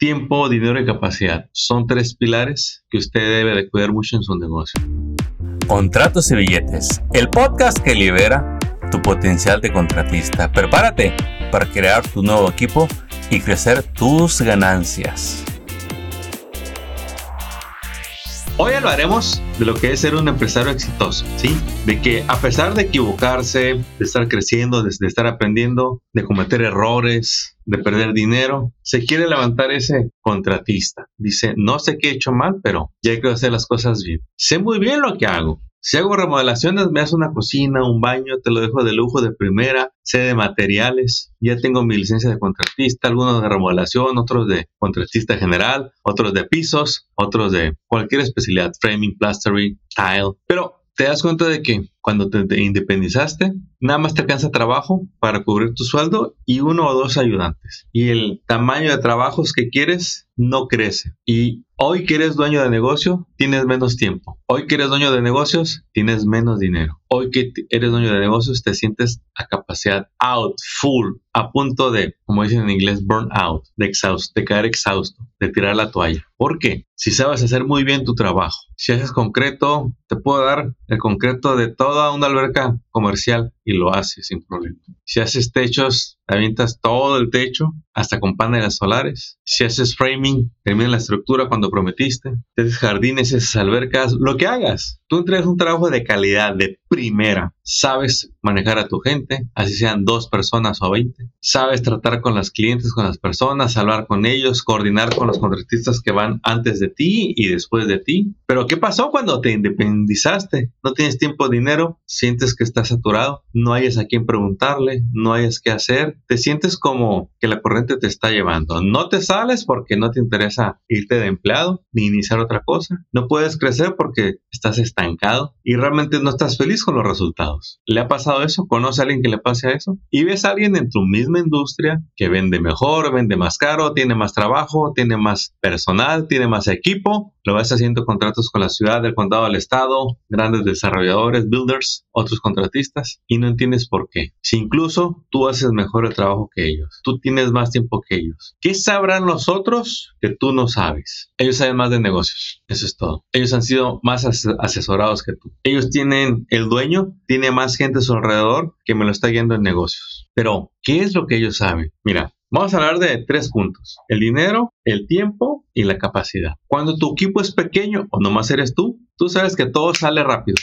Tiempo, dinero y capacidad son tres pilares que usted debe de cuidar mucho en su negocio. Contratos y billetes, el podcast que libera tu potencial de contratista. Prepárate para crear tu nuevo equipo y crecer tus ganancias. Hoy hablaremos de lo que es ser un empresario exitoso, ¿sí? De que a pesar de equivocarse, de estar creciendo, de, estar aprendiendo, de cometer errores, de perder dinero, se quiere levantar ese contratista. Dice, no sé qué he hecho mal, pero ya que hacer las cosas bien. Sé muy bien lo que hago, si hago remodelaciones, me hace una cocina, un baño, te lo dejo de lujo de primera, sé de materiales, ya tengo mi licencia de contratista, algunos de remodelación, otros de contratista general, otros de pisos, otros de cualquier especialidad, framing, plastering, tile. Pero te das cuenta de que cuando te, independizaste, nada más te alcanza trabajo para cubrir tu sueldo y uno o dos ayudantes. Y el tamaño de trabajos que quieres no crece. Y hoy que eres dueño de negocio, tienes menos tiempo. Hoy que eres dueño de negocios, tienes menos dinero. Hoy que eres dueño de negocios, te sientes a capacidad out, full, a punto de, como dicen en inglés, burn out, de, exhausto, de caer exhausto, de tirar la toalla. ¿Por qué? Si sabes hacer muy bien tu trabajo, si haces concreto, te puedo dar el concreto de toda una alberca comercial y lo haces sin problema. Si haces techos, avientas todo el techo hasta con paneles solares. Si haces framing, termina la estructura cuando prometiste. Si haces jardines, esas albercas, lo que hagas. Tú entregas un trabajo de calidad, de primera. Sabes manejar a tu gente, así sean dos personas o veinte. Sabes tratar con las clientes, con las personas, hablar con ellos, coordinar con los contratistas que van antes de ti y después de ti. Pero ¿qué pasó cuando te independizaste? No tienes tiempo, dinero, sientes que estás saturado, no hayas a quién preguntarle, no hayas qué hacer, te sientes como que la corriente te está llevando. No te sales porque no te interesa irte de empleado ni iniciar otra cosa. No puedes crecer porque estás estancado y realmente no estás feliz con los resultados. ¿Le ha pasado eso? ¿Conoce a alguien que le pase a eso? Y ves a alguien en tu misma industria que vende mejor, vende más caro, tiene más trabajo, tiene más personal, tiene más equipo, lo vas haciendo contratos con la ciudad, el condado, el estado, grandes desarrolladores, builders, otros contratistas y no entiendes por qué. Si incluso tú haces mejor el trabajo que ellos, tú tienes más tiempo que ellos. ¿Qué sabrán los otros que tú no sabes? Ellos saben más de negocios, eso es todo. Ellos han sido más asesorados que tú. Ellos tienen, el dueño tiene más gente a su alrededor que me lo está guiando en negocios. Pero, ¿qué es lo que ellos saben? Mira, Vamos a hablar de tres puntos. El dinero, el tiempo y la capacidad. Cuando tu equipo es pequeño o nomás eres tú, tú sabes que todo sale rápido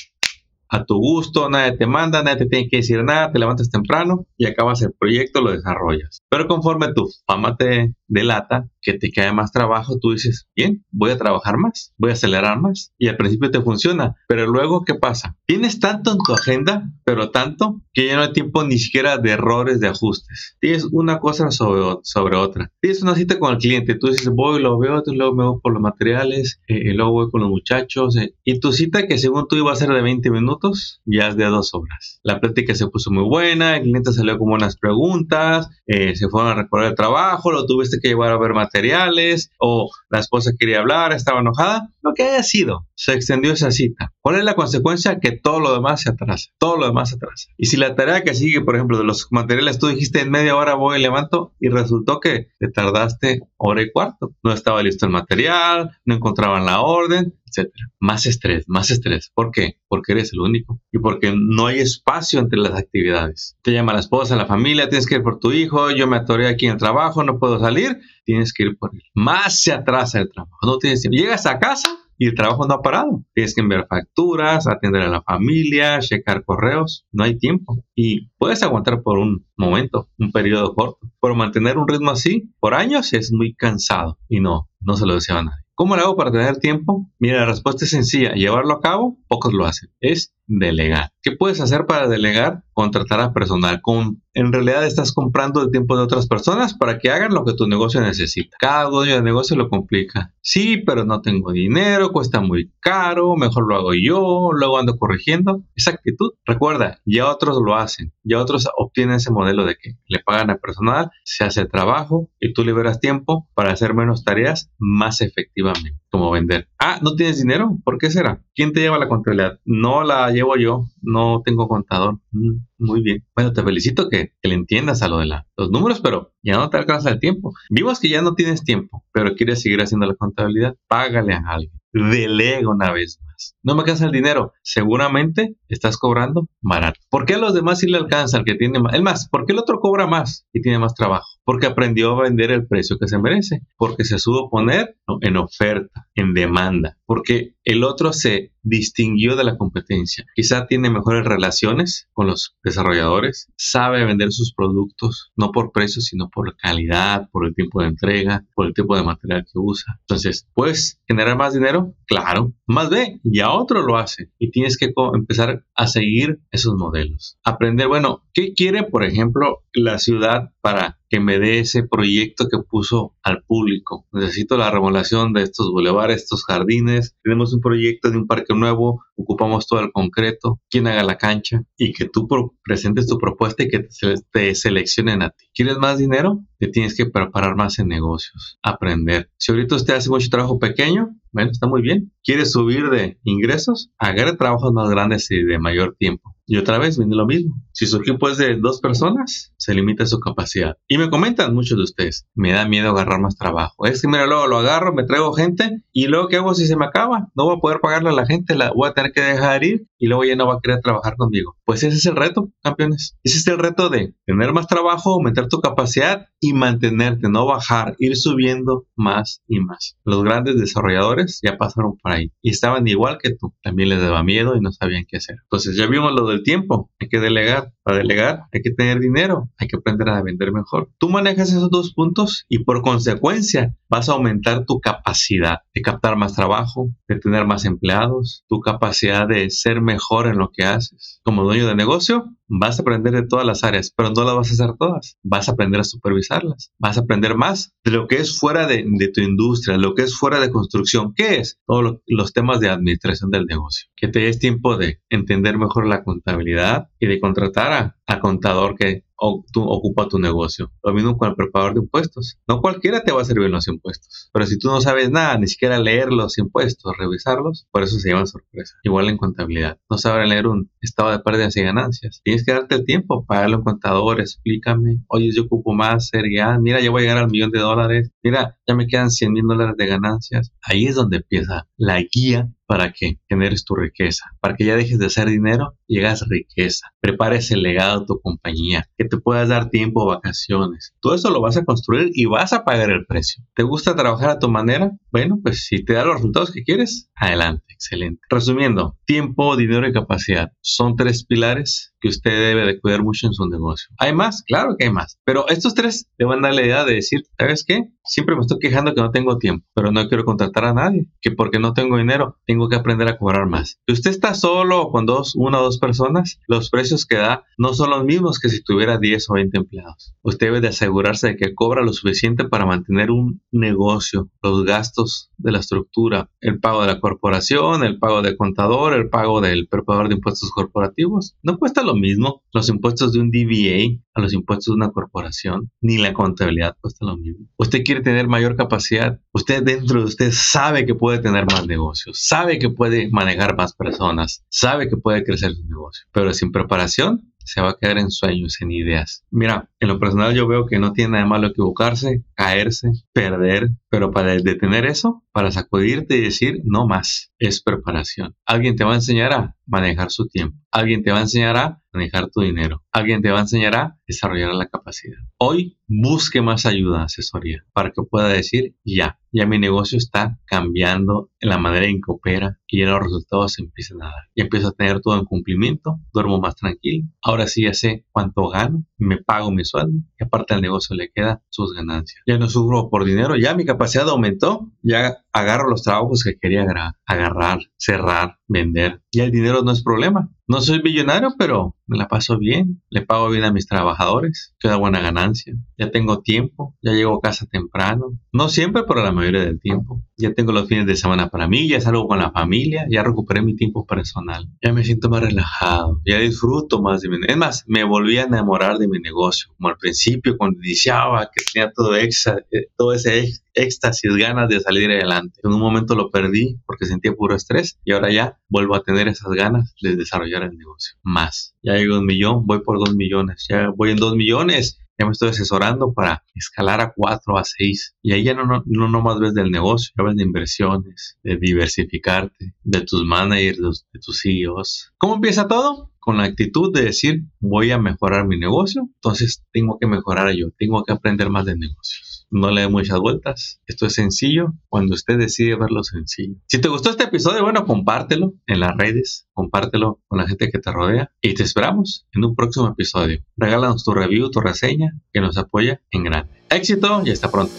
a tu gusto, nadie te manda, nadie te tiene que decir nada, te levantas temprano y acabas el proyecto, lo desarrollas. Pero conforme tu fama te delata, que te cae más trabajo, tú dices, bien, voy a trabajar más, voy a acelerar más. Y al principio te funciona, pero luego, ¿qué pasa? Tienes tanto en tu agenda, pero tanto, que ya no hay tiempo ni siquiera de errores, de ajustes. Tienes una cosa sobre, sobre otra. Tienes una cita con el cliente, tú dices, voy, lo veo, luego me voy por los materiales, eh, y luego voy con los muchachos. Eh, y tu cita que según tú iba a ser de 20 minutos, ya es de dos horas. La plática se puso muy buena, el cliente salió con buenas preguntas, eh, se fueron a recorrer el trabajo, lo tuviste que llevar a ver materiales o la esposa quería hablar, estaba enojada, lo que haya sido, se extendió esa cita. ¿Cuál es la consecuencia? Que todo lo demás se atrasa, todo lo demás se atrasa. Y si la tarea que sigue, por ejemplo, de los materiales, tú dijiste en media hora voy y levanto y resultó que te tardaste hora y cuarto, no estaba listo el material, no encontraban la orden, etcétera. Más estrés, más estrés. ¿Por qué? Porque eres el único y porque no hay espacio entre las actividades. Te llama la esposa, la familia, tienes que ir por tu hijo, yo me atoré aquí en el trabajo, no puedo salir, tienes que ir por él. Más se atrasa el trabajo, no tienes tiempo. Llegas a casa y el trabajo no ha parado. Tienes que enviar facturas, atender a la familia, checar correos, no hay tiempo. Y puedes aguantar por un momento, un periodo corto, pero mantener un ritmo así por años es muy cansado y no, no se lo deseo a nadie. ¿Cómo lo hago para tener tiempo? Mira, la respuesta es sencilla. Llevarlo a cabo, pocos lo hacen. Es delegar. ¿Qué puedes hacer para delegar? Contratar a personal. Con, en realidad estás comprando el tiempo de otras personas para que hagan lo que tu negocio necesita. Cada dueño de negocio lo complica. Sí, pero no tengo dinero, cuesta muy caro, mejor lo hago yo, luego ando corrigiendo. Esa actitud. Recuerda, ya otros lo hacen. Ya otros obtienen ese modelo de que le pagan a personal, se hace trabajo y tú liberas tiempo para hacer menos tareas más efectivamente, como vender. Ah, ¿no tienes dinero? ¿Por qué será? ¿Quién te lleva la contabilidad? No la llevo yo, no tengo contador. Mm, muy bien. Bueno, te felicito que, le entiendas a lo de los números, pero ya no te alcanza el tiempo. Vimos que ya no tienes tiempo, pero quieres seguir haciendo la contabilidad. Págale a alguien. Delega una vez No me alcanza el dinero. Seguramente estás cobrando barato. ¿Por qué a los demás sí le alcanza el que tiene más? El más, ¿por qué el otro cobra más y tiene más trabajo? Porque aprendió a vender el precio que se merece. Porque se supo poner en oferta, en demanda. Porque el otro se distinguió de la competencia. Quizá tiene mejores relaciones con los desarrolladores, sabe vender sus productos no por precio, sino por calidad, por el tiempo de entrega, por el tipo de material que usa. Entonces, ¿puedes generar más dinero? Claro. Más ve, ya otro lo hace y tienes que empezar a seguir esos modelos. Aprender, bueno, ¿qué quiere, por ejemplo, la ciudad para que me dé ese proyecto que puso al público. Necesito la remodelación de estos bulevares, estos jardines. Tenemos un proyecto de un parque nuevo, ocupamos todo el concreto, quien haga la cancha y que tú presentes tu propuesta y que te, te seleccionen a ti. ¿Quieres más dinero? Te tienes que preparar más en negocios, aprender. Si ahorita usted hace mucho trabajo pequeño, bueno, está muy bien. ¿Quieres subir de ingresos? Agarre trabajos más grandes y de mayor tiempo. Y otra vez viene lo mismo. Si su equipo es de dos personas, se limita su capacidad. Y me comentan muchos de ustedes, me da miedo agarrar más trabajo. Es que mira, luego lo agarro, me traigo gente y luego ¿qué hago si se me acaba? No voy a poder pagarle a la gente, la voy a tener que dejar ir y luego ya no va a querer trabajar conmigo. Pues ese es el reto, campeones. Ese es el reto de tener más trabajo, aumentar tu capacidad y mantenerte, no bajar, ir subiendo más y más. Los grandes desarrolladores ya pasaron por ahí y estaban igual que tú. También les daba miedo y no sabían qué hacer. Entonces ya vimos lo del tiempo. Hay que delegar. Para delegar hay que tener dinero. Hay que aprender a vender mejor. Tú manejas esos dos puntos y por consecuencia vas a aumentar tu capacidad de captar más trabajo, de tener más empleados, tu capacidad de ser mejor en lo que haces. Como dueño de negocio, vas a aprender de todas las áreas, pero no las vas a hacer todas. Vas a aprender a supervisarlas. Vas a aprender más de lo que es fuera de, tu industria, lo que es fuera de construcción. ¿Qué es? Todos los temas de administración del negocio. Que te des tiempo de entender mejor la contabilidad y de contratar a, a contador que o tú ocupa tu negocio. Lo mismo con el preparador de impuestos. No cualquiera te va a servir los impuestos. Pero si tú no sabes nada, ni siquiera leer los impuestos, revisarlos, por eso se llama sorpresa. Igual en contabilidad. No saber leer un estado de pérdidas y ganancias. Tienes que darte el tiempo, pagarlo en contador, explícame. Oye, yo ocupo más, sería, mira, ya voy a llegar al millón de dólares. Mira, ya me quedan 100 mil dólares de ganancias. Ahí es donde empieza la guía para que generes tu riqueza, para que ya dejes de hacer dinero y riqueza. Prepares el legado de tu compañía, que te puedas dar tiempo, vacaciones. Todo eso lo vas a construir y vas a pagar el precio. ¿Te gusta trabajar a tu manera? Bueno, pues si te da los resultados que quieres, adelante, excelente. Resumiendo, tiempo, dinero y capacidad son tres pilares que usted debe de cuidar mucho en su negocio. ¿Hay más? Claro que hay más. Pero estos tres le van a dar la idea de decir, ¿sabes qué? Siempre me estoy quejando que no tengo tiempo, pero no quiero contratar a nadie, que porque no tengo dinero, tengo que aprender a cobrar más. Si usted está solo con dos, una o dos personas, los precios que da no son los mismos que si tuviera 10 o 20 empleados. Usted debe de asegurarse de que cobra lo suficiente para mantener un negocio, los gastos de la estructura, el pago de la corporación, el pago del contador, el pago del preparador de impuestos corporativos. No cuesta lo mismo los impuestos de un DBA a los impuestos de una corporación, ni la contabilidad cuesta lo mismo. Usted quiere tener mayor capacidad, usted dentro de usted sabe que puede tener más negocios, sabe que puede manejar más personas, sabe que puede crecer su negocio, pero sin preparación se va a quedar en sueños, en ideas. Mira, en lo personal yo veo que no tiene nada malo equivocarse, caerse, perder, pero para detener eso, para sacudirte y decir no más, es preparación. Alguien te va a enseñar a manejar su tiempo. Alguien te va a enseñar a manejar tu dinero. Alguien te va a enseñar a desarrollar la capacidad. Hoy busque más ayuda, asesoría, para que pueda decir ya, ya mi negocio está cambiando en la manera en que opera y ya los resultados empiezan a dar. Y empiezo a tener todo en cumplimiento, duermo más tranquilo. Ahora sí ya sé cuánto gano, me pago mi sueldo y aparte al negocio le queda sus ganancias. Ya no sufro por dinero, ya mi capacidad aumentó, ya agarro los trabajos que quería agarrar, cerrar, vender. Y el dinero no es problema. No soy millonario, pero me la paso bien. Le pago bien a mis trabajadores. Queda buena ganancia. Ya tengo tiempo. Ya llego a casa temprano. No siempre, pero la mayoría del tiempo. Ya tengo los fines de semana para mí. Ya salgo con la familia. Ya recuperé mi tiempo personal. Ya me siento más relajado. Ya disfruto más de mi Es más, me volví a enamorar de mi negocio. Como al principio, cuando iniciaba, que tenía todo, exa, eh, todo ese éxtasis, ganas de salir adelante. En un momento lo perdí porque sentía puro estrés y ahora ya vuelvo a tener esas ganas de desarrollar el negocio. Más. Ya llego un millón, voy por dos millones. Ya voy en dos millones. Ya me estoy asesorando para escalar a cuatro, a seis. Y ahí ya no, no, no nomás ves del negocio, ya ves de inversiones, de diversificarte, de tus managers, de tus CEOs. ¿Cómo empieza todo? Con la actitud de decir, voy a mejorar mi negocio, entonces tengo que mejorar yo, tengo que aprender más de negocios no le dé muchas vueltas. Esto es sencillo cuando usted decide verlo sencillo. Si te gustó este episodio, bueno, compártelo en las redes, compártelo con la gente que te rodea y te esperamos en un próximo episodio. Regálanos tu review, tu reseña, que nos apoya en grande. Éxito y hasta pronto.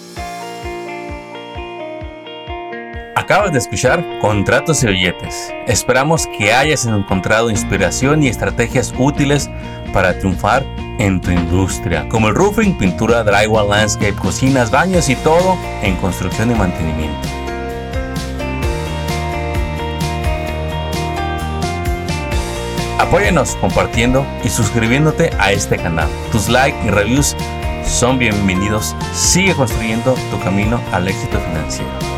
Acabas de escuchar Contratos y Billetes. Esperamos que hayas encontrado inspiración y estrategias útiles para triunfar en tu industria, como el roofing, pintura, drywall, landscape, cocinas, baños y todo en construcción y mantenimiento. Apóyanos compartiendo y suscribiéndote a este canal. Tus likes y reviews son bienvenidos. Sigue construyendo tu camino al éxito financiero.